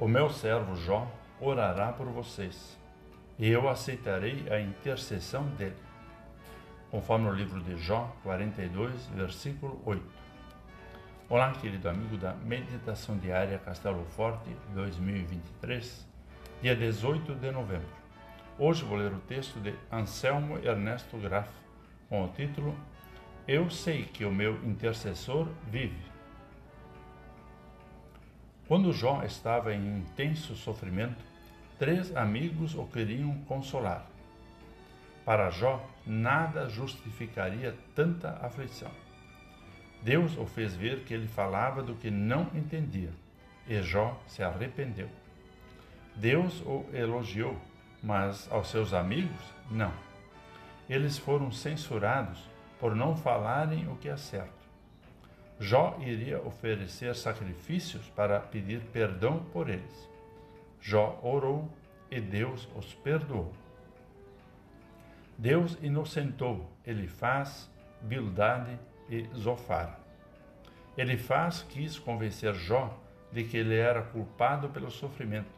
O meu servo Jó orará por vocês, e eu aceitarei a intercessão dele. Conforme o livro de Jó 42, versículo 8. Olá, querido amigo da Meditação Diária Castelo Forte 2023, dia 18 de novembro. Hoje vou ler o texto de Anselmo Ernesto Graf, com o título Eu sei que o meu intercessor vive. Quando Jó estava em intenso sofrimento, três amigos o queriam consolar. Para Jó, nada justificaria tanta aflição. Deus o fez ver que ele falava do que não entendia, e Jó se arrependeu. Deus o elogiou, mas aos seus amigos, não. Eles foram censurados por não falarem o que é certo. Jó iria oferecer sacrifícios para pedir perdão por eles. Jó orou e Deus os perdoou. Deus inocentou Elifaz, Bildade e Zofar. Elifaz quis convencer Jó de que ele era culpado pelo sofrimento,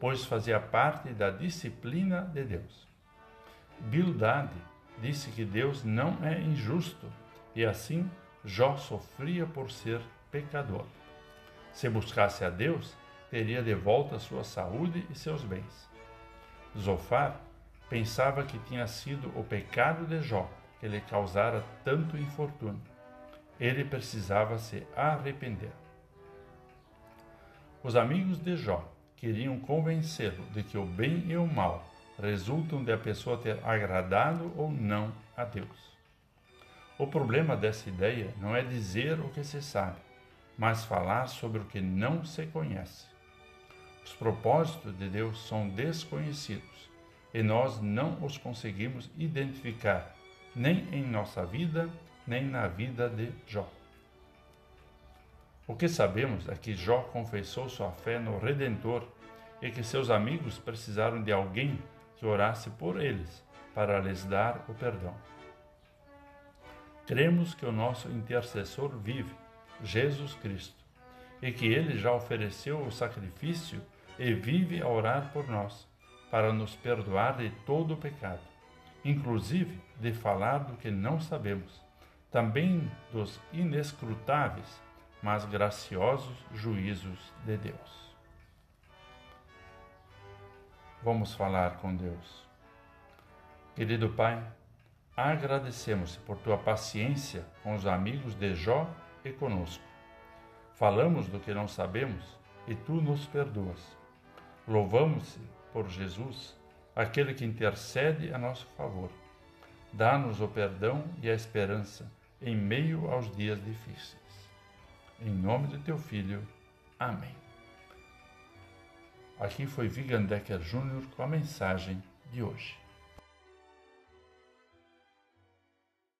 pois fazia parte da disciplina de Deus. Bildade disse que Deus não é injusto e assim Jó sofria por ser pecador. Se buscasse a Deus, teria de volta sua saúde e seus bens. Zofar pensava que tinha sido o pecado de Jó que lhe causara tanto infortúnio. Ele precisava se arrepender. Os amigos de Jó queriam convencê-lo de que o bem e o mal resultam de a pessoa ter agradado ou não a Deus. O problema dessa ideia não é dizer o que se sabe, mas falar sobre o que não se conhece. Os propósitos de Deus são desconhecidos e nós não os conseguimos identificar, nem em nossa vida, nem na vida de Jó. O que sabemos é que Jó confessou sua fé no Redentor e que seus amigos precisaram de alguém que orasse por eles para lhes dar o perdão. Cremos que o nosso intercessor vive, Jesus Cristo, e que ele já ofereceu o sacrifício e vive a orar por nós, para nos perdoar de todo o pecado, inclusive de falar do que não sabemos, também dos inescrutáveis, mas graciosos juízos de Deus. Vamos falar com Deus. Querido Pai, Agradecemos por tua paciência com os amigos de Jó e conosco. Falamos do que não sabemos e tu nos perdoas. Louvamos-te por Jesus, aquele que intercede a nosso favor. Dá-nos o perdão e a esperança em meio aos dias difíceis. Em nome de teu Filho. Amém. Aqui foi Vigandecker Júnior com a mensagem de hoje.